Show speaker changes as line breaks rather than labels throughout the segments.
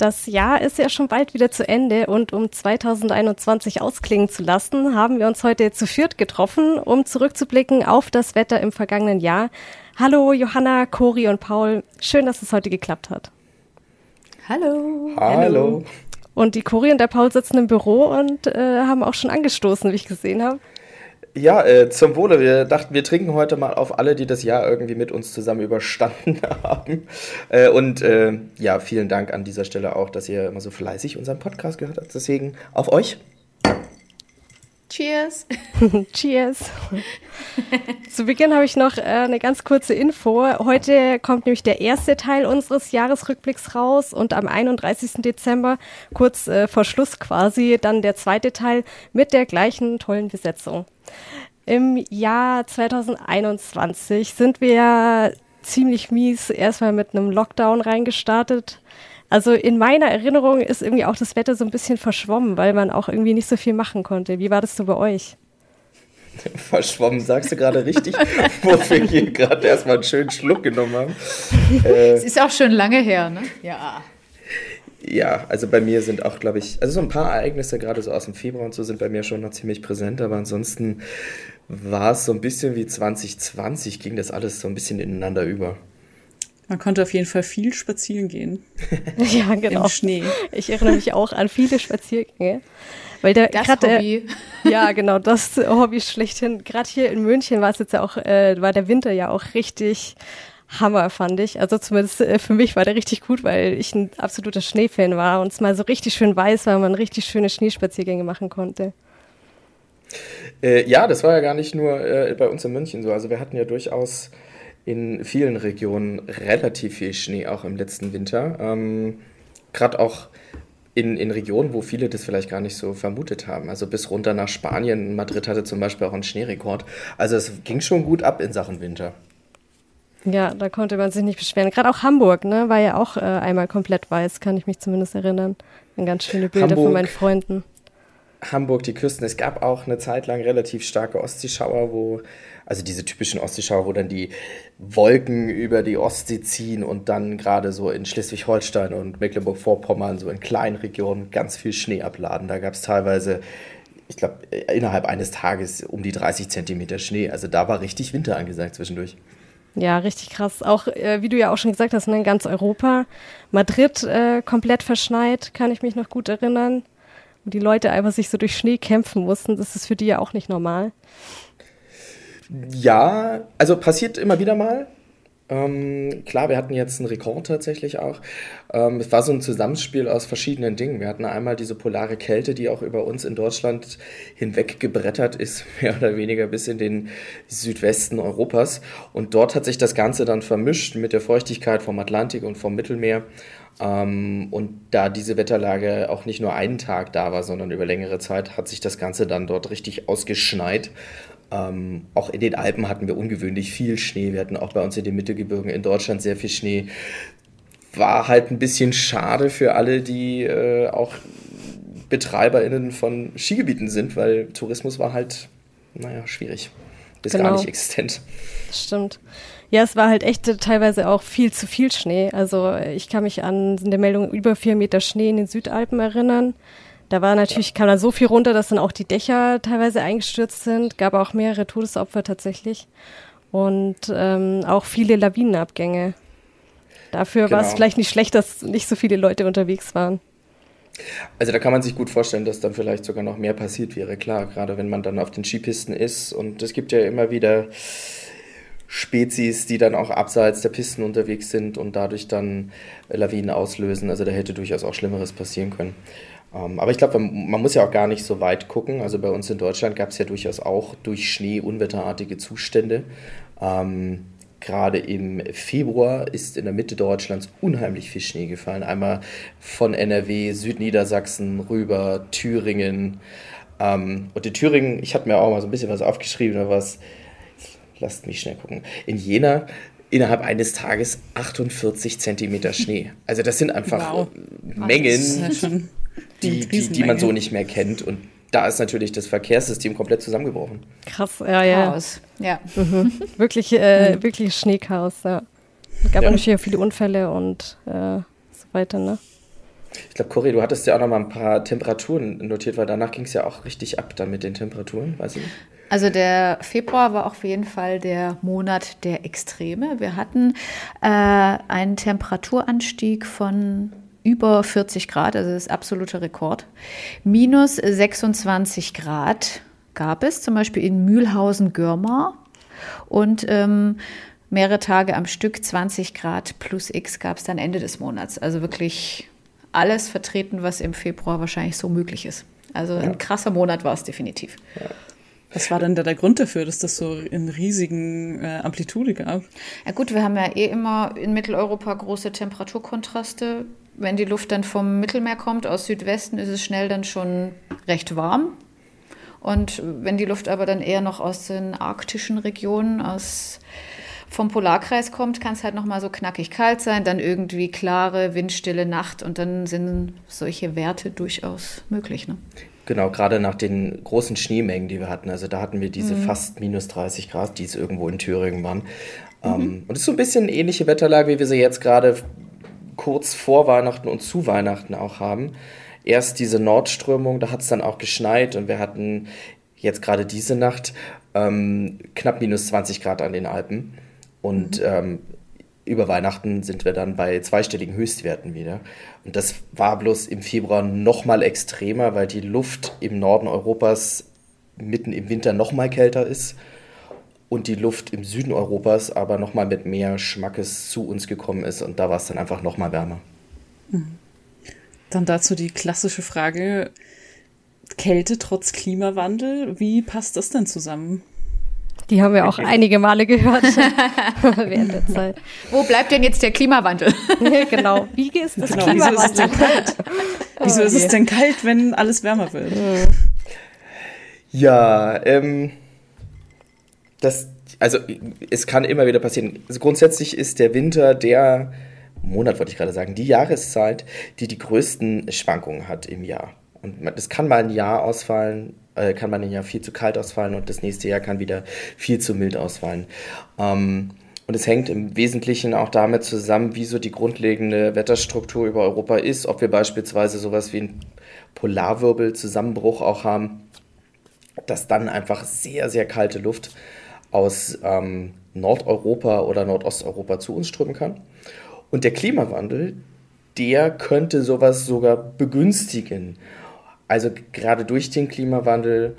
Das Jahr ist ja schon bald wieder zu Ende und um 2021 ausklingen zu lassen, haben wir uns heute zu viert getroffen, um zurückzublicken auf das Wetter im vergangenen Jahr. Hallo Johanna, Cori und Paul, schön, dass es heute geklappt hat.
Hallo.
Hallo.
Und die Cori und der Paul sitzen im Büro und äh, haben auch schon angestoßen, wie ich gesehen habe.
Ja, äh, zum Wohle. Wir dachten, wir trinken heute mal auf alle, die das Jahr irgendwie mit uns zusammen überstanden haben. Äh, und äh, ja, vielen Dank an dieser Stelle auch, dass ihr immer so fleißig unseren Podcast gehört habt. Deswegen auf euch.
Cheers.
Cheers. Zu Beginn habe ich noch äh, eine ganz kurze Info. Heute kommt nämlich der erste Teil unseres Jahresrückblicks raus und am 31. Dezember, kurz äh, vor Schluss quasi, dann der zweite Teil mit der gleichen tollen Besetzung. Im Jahr 2021 sind wir ziemlich mies erstmal mit einem Lockdown reingestartet. Also in meiner Erinnerung ist irgendwie auch das Wetter so ein bisschen verschwommen, weil man auch irgendwie nicht so viel machen konnte. Wie war das so bei euch?
Verschwommen, sagst du gerade richtig, wo wir hier gerade erstmal einen schönen Schluck genommen haben.
Äh, es ist auch schon lange her, ne?
Ja. Ja, also bei mir sind auch, glaube ich, also so ein paar Ereignisse, gerade so aus dem Februar und so, sind bei mir schon noch ziemlich präsent, aber ansonsten war es so ein bisschen wie 2020, ging das alles so ein bisschen ineinander über.
Man konnte auf jeden Fall viel spazieren gehen.
ja, genau. Im Schnee. Ich erinnere mich auch an viele Spaziergänge. Weil der
das grad, Hobby.
ja, genau, das Hobby schlechthin. Gerade hier in München war es jetzt ja auch, äh, war der Winter ja auch richtig Hammer, fand ich. Also zumindest äh, für mich war der richtig gut, weil ich ein absoluter Schneefan war und es mal so richtig schön weiß war, man richtig schöne Schneespaziergänge machen konnte.
Äh, ja, das war ja gar nicht nur äh, bei uns in München so. Also wir hatten ja durchaus in vielen Regionen relativ viel Schnee, auch im letzten Winter. Ähm, Gerade auch in, in Regionen, wo viele das vielleicht gar nicht so vermutet haben. Also bis runter nach Spanien. Madrid hatte zum Beispiel auch einen Schneerekord. Also es ging schon gut ab in Sachen Winter.
Ja, da konnte man sich nicht beschweren. Gerade auch Hamburg, ne, war ja auch äh, einmal komplett weiß, kann ich mich zumindest erinnern. Ein ganz schöne Bilder Hamburg, von meinen Freunden.
Hamburg, die Küsten. Es gab auch eine Zeit lang relativ starke Ostseeschauer, wo also diese typischen Ostseeschauer, wo dann die Wolken über die Ostsee ziehen und dann gerade so in Schleswig-Holstein und Mecklenburg-Vorpommern, so in kleinen Regionen, ganz viel Schnee abladen. Da gab es teilweise, ich glaube, innerhalb eines Tages um die 30 Zentimeter Schnee. Also da war richtig Winter angesagt zwischendurch.
Ja, richtig krass. Auch, äh, wie du ja auch schon gesagt hast, ne, in ganz Europa. Madrid äh, komplett verschneit, kann ich mich noch gut erinnern. Die Leute einfach sich so durch Schnee kämpfen mussten. Das ist für die ja auch nicht normal.
Ja, also passiert immer wieder mal. Ähm, klar, wir hatten jetzt einen Rekord tatsächlich auch. Ähm, es war so ein Zusammenspiel aus verschiedenen Dingen. Wir hatten einmal diese polare Kälte, die auch über uns in Deutschland hinweg gebrettert ist, mehr oder weniger bis in den Südwesten Europas. Und dort hat sich das Ganze dann vermischt mit der Feuchtigkeit vom Atlantik und vom Mittelmeer. Ähm, und da diese Wetterlage auch nicht nur einen Tag da war, sondern über längere Zeit, hat sich das Ganze dann dort richtig ausgeschneit. Ähm, auch in den Alpen hatten wir ungewöhnlich viel Schnee. Wir hatten auch bei uns in den Mittelgebirgen in Deutschland sehr viel Schnee. War halt ein bisschen schade für alle, die äh, auch BetreiberInnen von Skigebieten sind, weil Tourismus war halt, naja, schwierig. Bis genau. gar nicht existent.
Stimmt. Ja, es war halt echt teilweise auch viel zu viel Schnee. Also ich kann mich an eine Meldung über vier Meter Schnee in den Südalpen erinnern. Da war natürlich, kam da so viel runter, dass dann auch die Dächer teilweise eingestürzt sind, gab auch mehrere Todesopfer tatsächlich und ähm, auch viele Lawinenabgänge. Dafür genau. war es genau. vielleicht nicht schlecht, dass nicht so viele Leute unterwegs waren.
Also da kann man sich gut vorstellen, dass dann vielleicht sogar noch mehr passiert wäre, klar, gerade wenn man dann auf den Skipisten ist und es gibt ja immer wieder Spezies, die dann auch abseits der Pisten unterwegs sind und dadurch dann Lawinen auslösen. Also da hätte durchaus auch Schlimmeres passieren können. Ähm, aber ich glaube, man muss ja auch gar nicht so weit gucken. Also bei uns in Deutschland gab es ja durchaus auch durch Schnee unwetterartige Zustände. Ähm, Gerade im Februar ist in der Mitte Deutschlands unheimlich viel Schnee gefallen. Einmal von NRW, Südniedersachsen rüber, Thüringen. Ähm, und in Thüringen, ich hatte mir auch mal so ein bisschen was aufgeschrieben, oder was, lasst mich schnell gucken. In Jena innerhalb eines Tages 48 Zentimeter Schnee. Also das sind einfach wow. Mengen die, die, die man so nicht mehr kennt. Und da ist natürlich das Verkehrssystem komplett zusammengebrochen.
Krass, ja, ja. Chaos. Ja. Mhm. wirklich, äh, mhm. wirklich Schneechaos, ja. Es gab ja. natürlich viele Unfälle und äh, so weiter, ne?
Ich glaube, Cory, du hattest ja auch noch mal ein paar Temperaturen notiert, weil danach ging es ja auch richtig ab dann mit den Temperaturen, weiß ich nicht.
Also der Februar war auf jeden Fall der Monat der Extreme. Wir hatten äh, einen Temperaturanstieg von über 40 Grad, also das ist absoluter Rekord. Minus 26 Grad gab es, zum Beispiel in Mühlhausen-Görmar. Und ähm, mehrere Tage am Stück, 20 Grad plus X gab es dann Ende des Monats. Also wirklich alles vertreten, was im Februar wahrscheinlich so möglich ist. Also ja. ein krasser Monat war es definitiv. Ja.
Was war denn da der Grund dafür, dass das so in riesigen äh, Amplitude gab?
Ja gut, wir haben ja eh immer in Mitteleuropa große Temperaturkontraste. Wenn die Luft dann vom Mittelmeer kommt, aus Südwesten, ist es schnell dann schon recht warm. Und wenn die Luft aber dann eher noch aus den arktischen Regionen, aus vom Polarkreis kommt, kann es halt nochmal so knackig kalt sein, dann irgendwie klare, windstille Nacht und dann sind solche Werte durchaus möglich. Ne?
Genau, gerade nach den großen Schneemengen, die wir hatten. Also da hatten wir diese mhm. fast minus 30 Grad, die es irgendwo in Thüringen waren. Mhm. Ähm, und es ist so ein bisschen eine ähnliche Wetterlage, wie wir sie jetzt gerade kurz vor Weihnachten und zu Weihnachten auch haben. Erst diese Nordströmung, da hat es dann auch geschneit und wir hatten jetzt gerade diese Nacht ähm, knapp minus 20 Grad an den Alpen. Und mhm. ähm, über Weihnachten sind wir dann bei zweistelligen Höchstwerten wieder. Und das war bloß im Februar noch mal extremer, weil die Luft im Norden Europas mitten im Winter noch mal kälter ist und die Luft im Süden Europas aber noch mal mit mehr Schmackes zu uns gekommen ist und da war es dann einfach noch mal wärmer.
Mhm. Dann dazu die klassische Frage, Kälte trotz Klimawandel, wie passt das denn zusammen?
Die haben wir auch einige Male gehört während der Zeit.
Wo bleibt denn jetzt der Klimawandel?
genau. Wie ist das genau, Klimawandel? Wieso ist es denn kalt,
wieso ist es denn kalt wenn alles wärmer wird?
Ja, ähm, das, also es kann immer wieder passieren. Also grundsätzlich ist der Winter der Monat, wollte ich gerade sagen, die Jahreszeit, die die größten Schwankungen hat im Jahr. Und das kann mal ein Jahr ausfallen, äh, kann man ein Jahr viel zu kalt ausfallen und das nächste Jahr kann wieder viel zu mild ausfallen. Ähm, und es hängt im Wesentlichen auch damit zusammen, wie so die grundlegende Wetterstruktur über Europa ist, ob wir beispielsweise sowas wie einen Polarwirbelzusammenbruch auch haben, dass dann einfach sehr, sehr kalte Luft aus ähm, Nordeuropa oder Nordosteuropa zu uns strömen kann. Und der Klimawandel, der könnte sowas sogar begünstigen. Also gerade durch den Klimawandel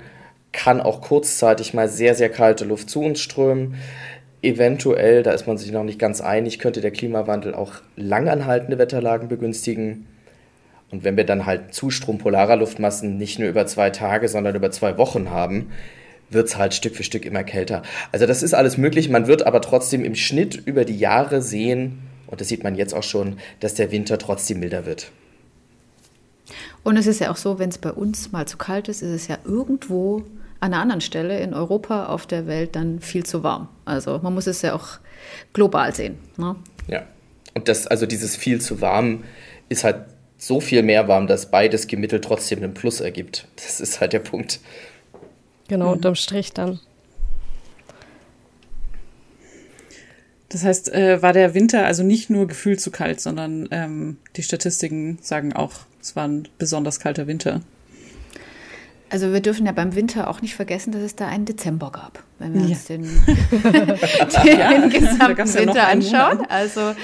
kann auch kurzzeitig mal sehr, sehr kalte Luft zu uns strömen. Eventuell, da ist man sich noch nicht ganz einig, könnte der Klimawandel auch langanhaltende Wetterlagen begünstigen. Und wenn wir dann halt Zustrom polarer Luftmassen nicht nur über zwei Tage, sondern über zwei Wochen haben, wird es halt Stück für Stück immer kälter. Also das ist alles möglich. Man wird aber trotzdem im Schnitt über die Jahre sehen, und das sieht man jetzt auch schon, dass der Winter trotzdem milder wird.
Und es ist ja auch so, wenn es bei uns mal zu kalt ist, ist es ja irgendwo an einer anderen Stelle in Europa, auf der Welt dann viel zu warm. Also man muss es ja auch global sehen. Ne?
Ja. Und das, also dieses viel zu warm ist halt so viel mehr warm, dass beides gemittelt trotzdem einen Plus ergibt. Das ist halt der Punkt.
Genau, mhm. unterm Strich dann.
Das heißt, äh, war der Winter also nicht nur gefühlt zu kalt, sondern ähm, die Statistiken sagen auch, es war ein besonders kalter Winter.
Also wir dürfen ja beim Winter auch nicht vergessen, dass es da einen Dezember gab, wenn wir ja. uns den, den ja, gesamten Winter ja anschauen. Also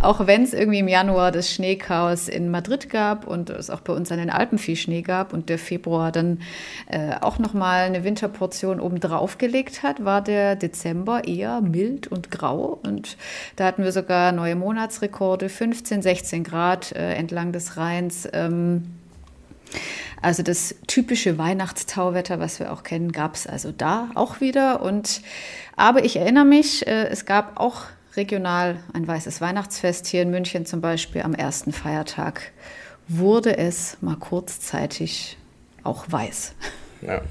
auch wenn es irgendwie im Januar das Schneechaos in Madrid gab und es auch bei uns an den Alpen viel Schnee gab und der Februar dann äh, auch nochmal eine Winterportion obendrauf gelegt hat, war der Dezember eher mild und grau und da hatten wir sogar neue Monatsrekorde, 15, 16 Grad äh, entlang des Rheins. Ähm, also das typische Weihnachtstauwetter, was wir auch kennen, gab es also da auch wieder. Und aber ich erinnere mich, äh, es gab auch regional ein weißes Weihnachtsfest hier in München zum Beispiel am ersten Feiertag wurde es mal kurzzeitig auch weiß.
Ja.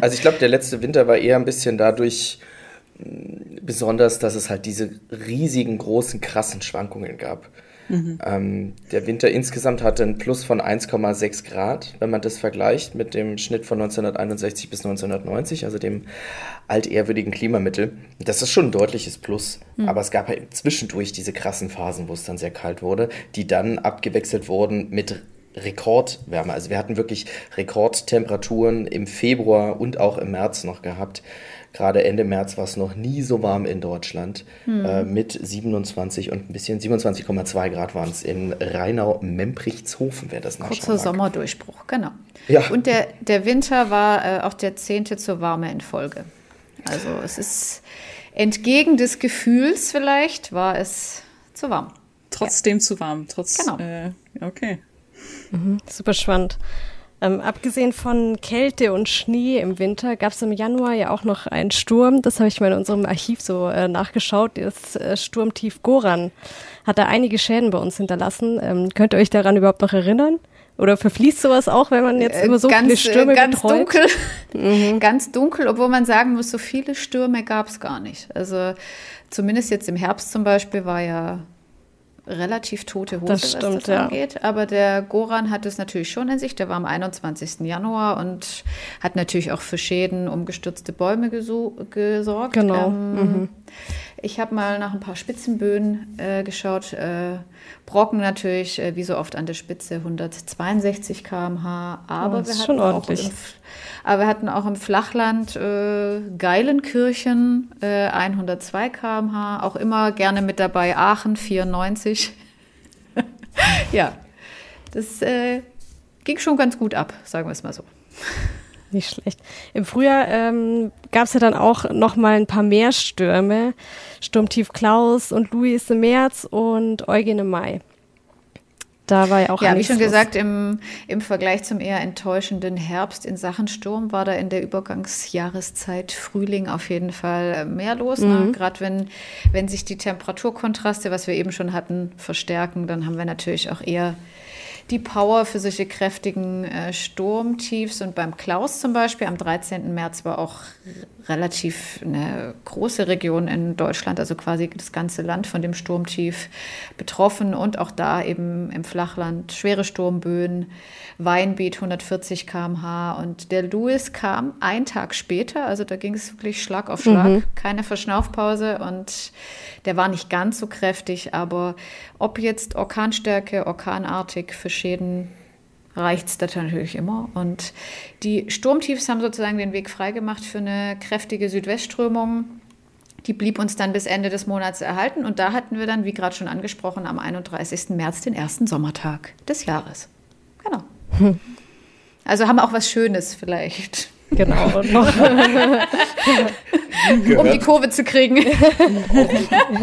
Also ich glaube, der letzte Winter war eher ein bisschen dadurch mm, besonders, dass es halt diese riesigen, großen, krassen Schwankungen gab. Mhm. Ähm, der Winter insgesamt hatte einen Plus von 1,6 Grad, wenn man das vergleicht mit dem Schnitt von 1961 bis 1990, also dem altehrwürdigen Klimamittel. Das ist schon ein deutliches Plus. Mhm. Aber es gab halt zwischendurch diese krassen Phasen, wo es dann sehr kalt wurde, die dann abgewechselt wurden mit Rekordwärme. Also wir hatten wirklich Rekordtemperaturen im Februar und auch im März noch gehabt. Gerade Ende März war es noch nie so warm in Deutschland. Hm. Äh, mit 27 und ein bisschen 27,2 Grad waren es in Rheinau-Memprichtshofen, wer das nachschauen
Kurzer mag. Sommerdurchbruch, genau. Ja. Und der, der Winter war äh, auch der zehnte zur Warme in Folge. Also es ist entgegen des Gefühls vielleicht, war es zu warm.
Trotzdem ja. zu warm, trotz. Genau. Äh, okay.
Mhm, super spannend. Ähm, abgesehen von Kälte und Schnee im Winter gab es im Januar ja auch noch einen Sturm. Das habe ich mal in unserem Archiv so äh, nachgeschaut. Das äh, Sturmtief Goran hat da einige Schäden bei uns hinterlassen. Ähm, könnt ihr euch daran überhaupt noch erinnern? Oder verfließt sowas auch, wenn man jetzt immer so
ganz,
viele Stürme
ganz
betreut?
dunkel, mhm. ganz dunkel, obwohl man sagen muss, so viele Stürme gab es gar nicht. Also zumindest jetzt im Herbst zum Beispiel war ja relativ tote Hose, das stimmt, was das ja. angeht. Aber der Goran hat es natürlich schon in sich. Der war am 21. Januar und hat natürlich auch für Schäden um gestürzte Bäume gesorgt.
Genau. Ähm, mhm.
Ich habe mal nach ein paar Spitzenböen äh, geschaut. Äh, Brocken natürlich, äh, wie so oft an der Spitze, 162 km/h. Aber, oh, wir hatten auch im, aber wir hatten auch im Flachland äh, Geilenkirchen, 102 äh, km/h. Auch immer gerne mit dabei Aachen, 94. ja, das äh, ging schon ganz gut ab, sagen wir es mal so.
Nicht schlecht. Im Frühjahr ähm, gab es ja dann auch noch mal ein paar mehr Stürme. Sturmtief Klaus und Louis im März und Eugen im Mai. Da war ja auch
Ja, wie schon gesagt, im, im Vergleich zum eher enttäuschenden Herbst in Sachen Sturm war da in der Übergangsjahreszeit Frühling auf jeden Fall äh, mehr los. Ne? Mhm. Ne? Gerade wenn, wenn sich die Temperaturkontraste, was wir eben schon hatten, verstärken, dann haben wir natürlich auch eher die Power für solche kräftigen äh, Sturmtiefs. Und beim Klaus zum Beispiel am 13. März war auch relativ eine große Region in Deutschland, also quasi das ganze Land von dem Sturmtief betroffen und auch da eben im Flachland schwere Sturmböen, Weinbeet 140 km/h und der Louis kam einen Tag später, also da ging es wirklich Schlag auf Schlag, mhm. keine Verschnaufpause und der war nicht ganz so kräftig, aber ob jetzt Orkanstärke, orkanartig für Schäden reicht es natürlich immer. Und die Sturmtiefs haben sozusagen den Weg freigemacht für eine kräftige Südwestströmung. Die blieb uns dann bis Ende des Monats erhalten. Und da hatten wir dann, wie gerade schon angesprochen, am 31. März den ersten Sommertag des Jahres. Genau. Hm. Also haben wir auch was Schönes vielleicht.
Genau.
um die Kurve zu kriegen.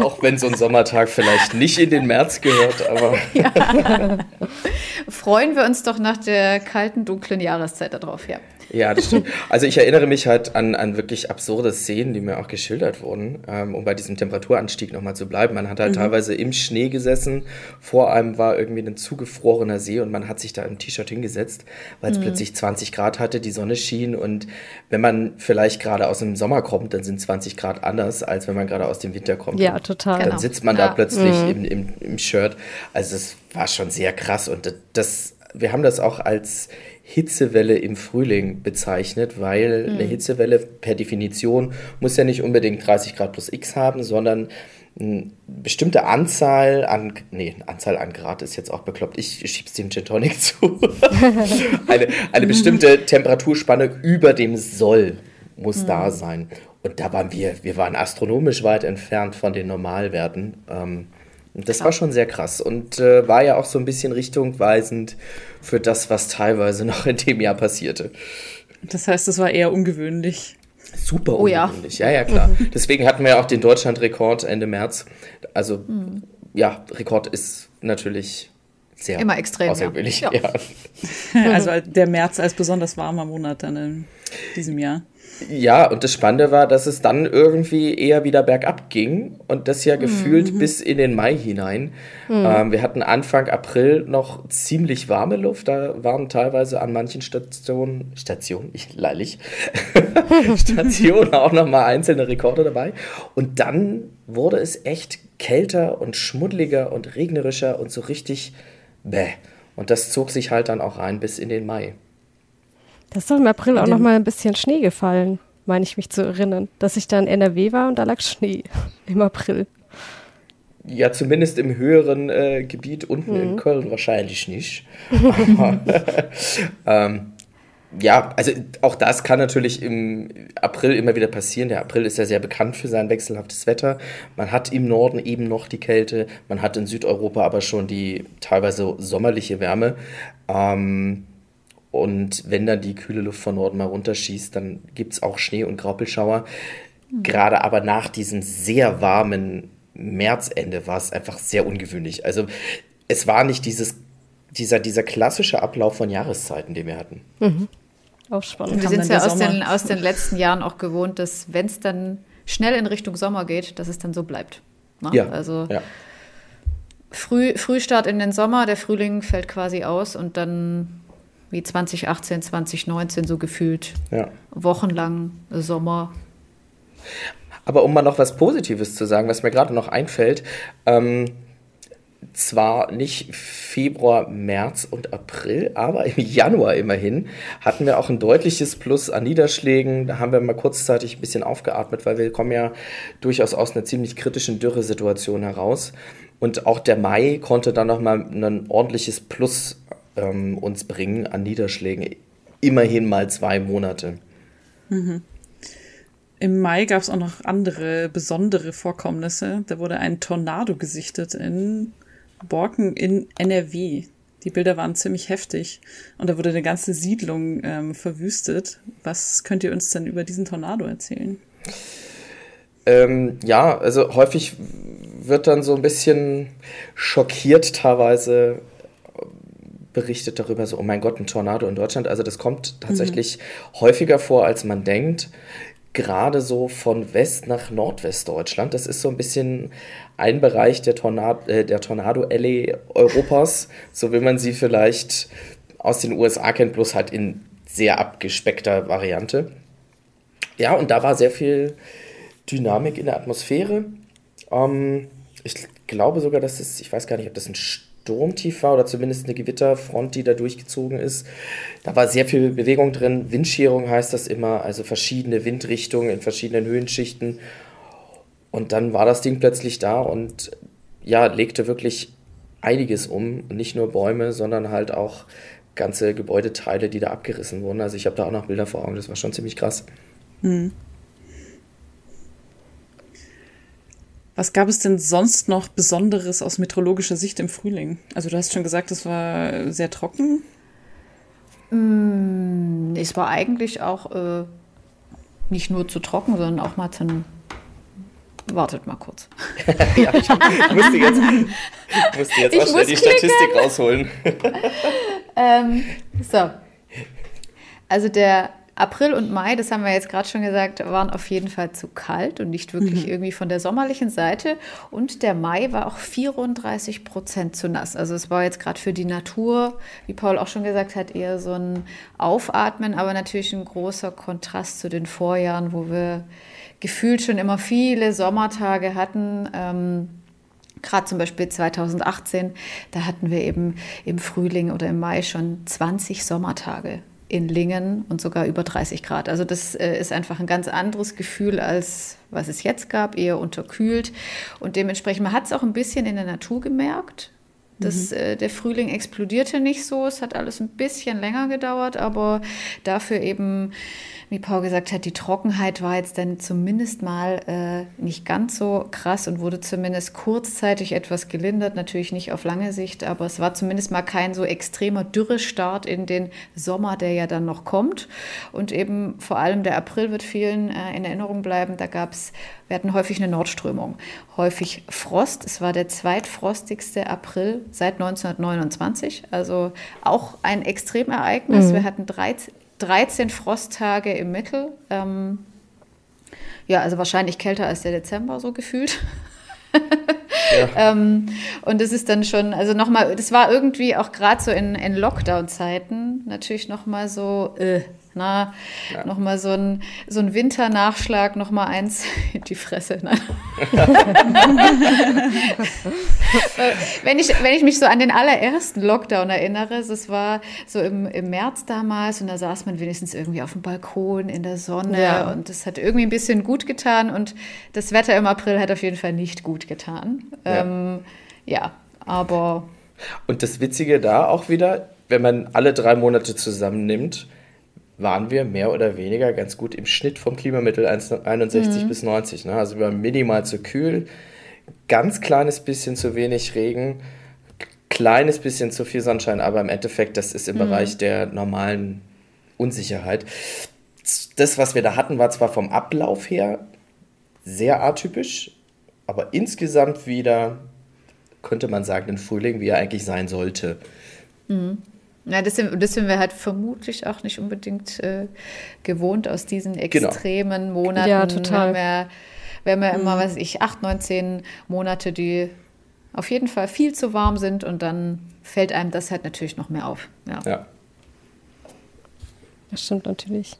Auch, auch, wenn so ein Sommertag vielleicht nicht in den März gehört, aber. Ja.
Freuen wir uns doch nach der kalten, dunklen Jahreszeit darauf, ja.
Ja, das stimmt. Also ich erinnere mich halt an, an wirklich absurde Szenen, die mir auch geschildert wurden, ähm, um bei diesem Temperaturanstieg nochmal zu bleiben. Man hat halt mhm. teilweise im Schnee gesessen, vor einem war irgendwie ein zugefrorener See und man hat sich da im T-Shirt hingesetzt, weil es mhm. plötzlich 20 Grad hatte, die Sonne schien und wenn man vielleicht gerade aus dem Sommer kommt, dann sind 20 Grad anders, als wenn man gerade aus dem Winter kommt.
Ja, total.
Dann genau. sitzt man ja. da plötzlich mhm. im, im, im Shirt. Also es war schon sehr krass und das, wir haben das auch als Hitzewelle im Frühling bezeichnet, weil mhm. eine Hitzewelle per Definition muss ja nicht unbedingt 30 Grad plus X haben, sondern eine bestimmte Anzahl an, nee, Anzahl an Grad ist jetzt auch bekloppt, ich schieb's dem Gin Tonic zu. eine, eine bestimmte Temperaturspanne über dem Soll muss mhm. da sein. Und da waren wir, wir waren astronomisch weit entfernt von den Normalwerten. Ähm, das Klar. war schon sehr krass und äh, war ja auch so ein bisschen richtungweisend für das, was teilweise noch in dem Jahr passierte.
Das heißt, es war eher ungewöhnlich.
Super ungewöhnlich, oh, ja. ja, ja, klar. Mhm. Deswegen hatten wir ja auch den Deutschland-Rekord Ende März. Also, mhm. ja, Rekord ist natürlich sehr
Immer extrem,
außergewöhnlich.
Ja.
ja. also der März als besonders warmer Monat dann in diesem Jahr.
Ja, und das Spannende war, dass es dann irgendwie eher wieder bergab ging und das ja gefühlt mhm. bis in den Mai hinein. Mhm. Ähm, wir hatten Anfang April noch ziemlich warme Luft, da waren teilweise an manchen Stationen, Stationen, ich leilig, Stationen auch noch mal einzelne Rekorde dabei. Und dann wurde es echt kälter und schmuddeliger und regnerischer und so richtig bäh. Und das zog sich halt dann auch rein bis in den Mai.
Da ist doch im April auch noch mal ein bisschen Schnee gefallen, meine ich mich zu erinnern. Dass ich da in NRW war und da lag Schnee im April.
Ja, zumindest im höheren äh, Gebiet unten mhm. in Köln wahrscheinlich nicht. ähm, ja, also auch das kann natürlich im April immer wieder passieren. Der April ist ja sehr bekannt für sein wechselhaftes Wetter. Man hat im Norden eben noch die Kälte, man hat in Südeuropa aber schon die teilweise sommerliche Wärme. Ähm, und wenn dann die kühle Luft von Norden mal runterschießt, dann gibt es auch Schnee und Graupelschauer. Mhm. Gerade aber nach diesem sehr warmen Märzende war es einfach sehr ungewöhnlich. Also es war nicht dieses, dieser, dieser klassische Ablauf von Jahreszeiten, den wir hatten.
Mhm. Auch spannend. Wir sind es ja aus den, aus den letzten Jahren auch gewohnt, dass wenn es dann schnell in Richtung Sommer geht, dass es dann so bleibt.
Ne? Ja. Also ja.
Früh, Frühstart in den Sommer, der Frühling fällt quasi aus und dann wie 2018, 2019 so gefühlt ja. wochenlang Sommer.
Aber um mal noch was Positives zu sagen, was mir gerade noch einfällt, ähm, zwar nicht Februar, März und April, aber im Januar immerhin hatten wir auch ein deutliches Plus an Niederschlägen. Da haben wir mal kurzzeitig ein bisschen aufgeatmet, weil wir kommen ja durchaus aus einer ziemlich kritischen Dürresituation heraus. Und auch der Mai konnte dann nochmal ein ordentliches Plus ähm, uns bringen an Niederschlägen. Immerhin mal zwei Monate.
Mhm. Im Mai gab es auch noch andere besondere Vorkommnisse. Da wurde ein Tornado gesichtet in Borken in NRW. Die Bilder waren ziemlich heftig und da wurde eine ganze Siedlung ähm, verwüstet. Was könnt ihr uns denn über diesen Tornado erzählen?
Ähm, ja, also häufig wird dann so ein bisschen schockiert teilweise berichtet darüber, so, oh mein Gott, ein Tornado in Deutschland. Also das kommt tatsächlich mhm. häufiger vor, als man denkt gerade so von West nach Nordwestdeutschland. Das ist so ein bisschen ein Bereich der, Tornado, äh, der Tornado-Alley Europas, so wie man sie vielleicht aus den USA kennt, bloß halt in sehr abgespeckter Variante. Ja, und da war sehr viel Dynamik in der Atmosphäre. Ähm, ich glaube sogar, dass es, ich weiß gar nicht, ob das ein Sturmtief war oder zumindest eine Gewitterfront, die da durchgezogen ist. Da war sehr viel Bewegung drin. Windscherung heißt das immer, also verschiedene Windrichtungen in verschiedenen Höhenschichten. Und dann war das Ding plötzlich da und ja, legte wirklich einiges um. Nicht nur Bäume, sondern halt auch ganze Gebäudeteile, die da abgerissen wurden. Also ich habe da auch noch Bilder vor Augen, das war schon ziemlich krass. Mhm.
Was gab es denn sonst noch Besonderes aus meteorologischer Sicht im Frühling? Also du hast schon gesagt, es war sehr trocken.
Mm, es war eigentlich auch äh, nicht nur zu trocken, sondern auch mal zu. Wartet mal kurz. ja,
ich, ich musste jetzt, musste jetzt auch schnell die Statistik rausholen.
ähm, so. Also der April und Mai, das haben wir jetzt gerade schon gesagt, waren auf jeden Fall zu kalt und nicht wirklich mhm. irgendwie von der sommerlichen Seite. Und der Mai war auch 34 Prozent zu nass. Also es war jetzt gerade für die Natur, wie Paul auch schon gesagt hat, eher so ein Aufatmen, aber natürlich ein großer Kontrast zu den Vorjahren, wo wir gefühlt schon immer viele Sommertage hatten. Ähm, Gerade zum Beispiel 2018, da hatten wir eben im Frühling oder im Mai schon 20 Sommertage in Lingen und sogar über 30 Grad. Also das äh, ist einfach ein ganz anderes Gefühl als was es jetzt gab, eher unterkühlt. Und dementsprechend, man hat es auch ein bisschen in der Natur gemerkt. Das, mhm. äh, der Frühling explodierte nicht so, es hat alles ein bisschen länger gedauert, aber dafür eben wie Paul gesagt hat, die Trockenheit war jetzt dann zumindest mal äh, nicht ganz so krass und wurde zumindest kurzzeitig etwas gelindert. Natürlich nicht auf lange Sicht, aber es war zumindest mal kein so extremer Dürrestart in den Sommer, der ja dann noch kommt. Und eben vor allem der April wird vielen äh, in Erinnerung bleiben. Da gab es, wir hatten häufig eine Nordströmung, häufig Frost. Es war der zweitfrostigste April seit 1929, also auch ein Extremereignis. Mhm. Wir hatten 13 13 Frosttage im Mittel. Ähm, ja, also wahrscheinlich kälter als der Dezember so gefühlt. ja. ähm, und es ist dann schon, also nochmal, das war irgendwie auch gerade so in, in Lockdown-Zeiten natürlich nochmal so, äh, Na, ja. nochmal so ein, so ein Winternachschlag, nochmal eins in die Fresse. wenn, ich, wenn ich mich so an den allerersten Lockdown erinnere, es war so im, im März damals und da saß man wenigstens irgendwie auf dem Balkon in der Sonne ja. und das hat irgendwie ein bisschen gut getan und das Wetter im April hat auf jeden Fall nicht gut getan. Ja, ähm, ja aber.
Und das Witzige da auch wieder, wenn man alle drei Monate zusammennimmt, waren wir mehr oder weniger ganz gut im Schnitt vom Klimamittel 61 mhm. bis 90. Ne? Also wir waren minimal zu kühl, ganz kleines bisschen zu wenig Regen, kleines bisschen zu viel Sonnenschein, aber im Endeffekt, das ist im mhm. Bereich der normalen Unsicherheit. Das, was wir da hatten, war zwar vom Ablauf her sehr atypisch, aber insgesamt wieder, könnte man sagen, ein Frühling, wie er eigentlich sein sollte.
Mhm. Ja, das sind, das sind wir halt vermutlich auch nicht unbedingt äh, gewohnt aus diesen genau. extremen genau. Monaten. Ja, total. Wir haben ja, wir haben ja immer, mhm. weiß ich, acht, neun, zehn Monate, die auf jeden Fall viel zu warm sind und dann fällt einem das halt natürlich noch mehr auf. Ja. ja.
Das stimmt natürlich.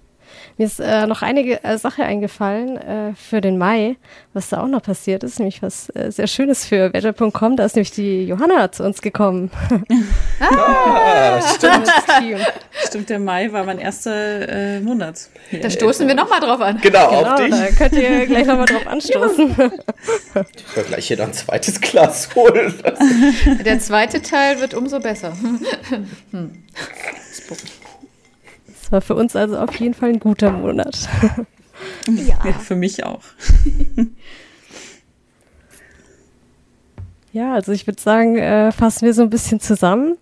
Mir ist äh, noch eine äh, Sache eingefallen äh, für den Mai, was da auch noch passiert ist, nämlich was äh, sehr Schönes für wetter.com. Da ist nämlich die Johanna zu uns gekommen.
ah, stimmt. stimmt, der Mai war mein erster äh, Monat.
Da stoßen wir nochmal drauf an.
Genau, genau, auf dich.
Da könnt ihr gleich nochmal drauf anstoßen.
ich werde gleich hier noch ein zweites Glas holen.
Der zweite Teil wird umso besser. hm.
Das war für uns also auf jeden Fall ein guter Monat.
ja. ja für mich auch.
ja, also ich würde sagen, äh, fassen wir so ein bisschen zusammen.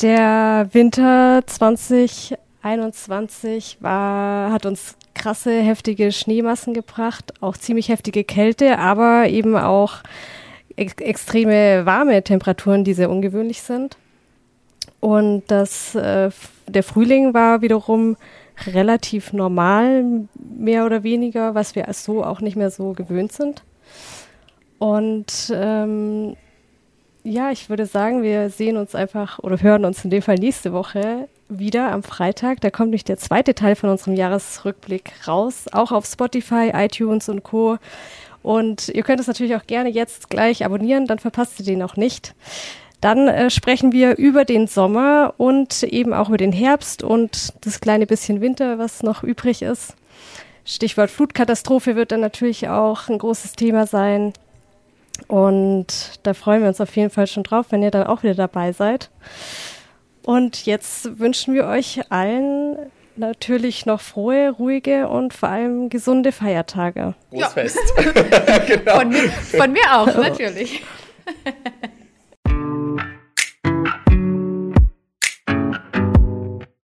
Der Winter 2021 war, hat uns krasse, heftige Schneemassen gebracht, auch ziemlich heftige Kälte, aber eben auch ex extreme warme Temperaturen, die sehr ungewöhnlich sind. Und das, äh, der Frühling war wiederum relativ normal, mehr oder weniger, was wir so auch nicht mehr so gewöhnt sind. Und ähm, ja, ich würde sagen, wir sehen uns einfach oder hören uns in dem Fall nächste Woche wieder am Freitag. Da kommt nämlich der zweite Teil von unserem Jahresrückblick raus, auch auf Spotify, iTunes und Co. Und ihr könnt es natürlich auch gerne jetzt gleich abonnieren, dann verpasst ihr den auch nicht. Dann äh, sprechen wir über den Sommer und eben auch über den Herbst und das kleine bisschen Winter, was noch übrig ist. Stichwort Flutkatastrophe wird dann natürlich auch ein großes Thema sein. Und da freuen wir uns auf jeden Fall schon drauf, wenn ihr dann auch wieder dabei seid. Und jetzt wünschen wir euch allen natürlich noch frohe, ruhige und vor allem gesunde Feiertage.
Großfest.
Ja. genau. von, mir, von mir auch, natürlich.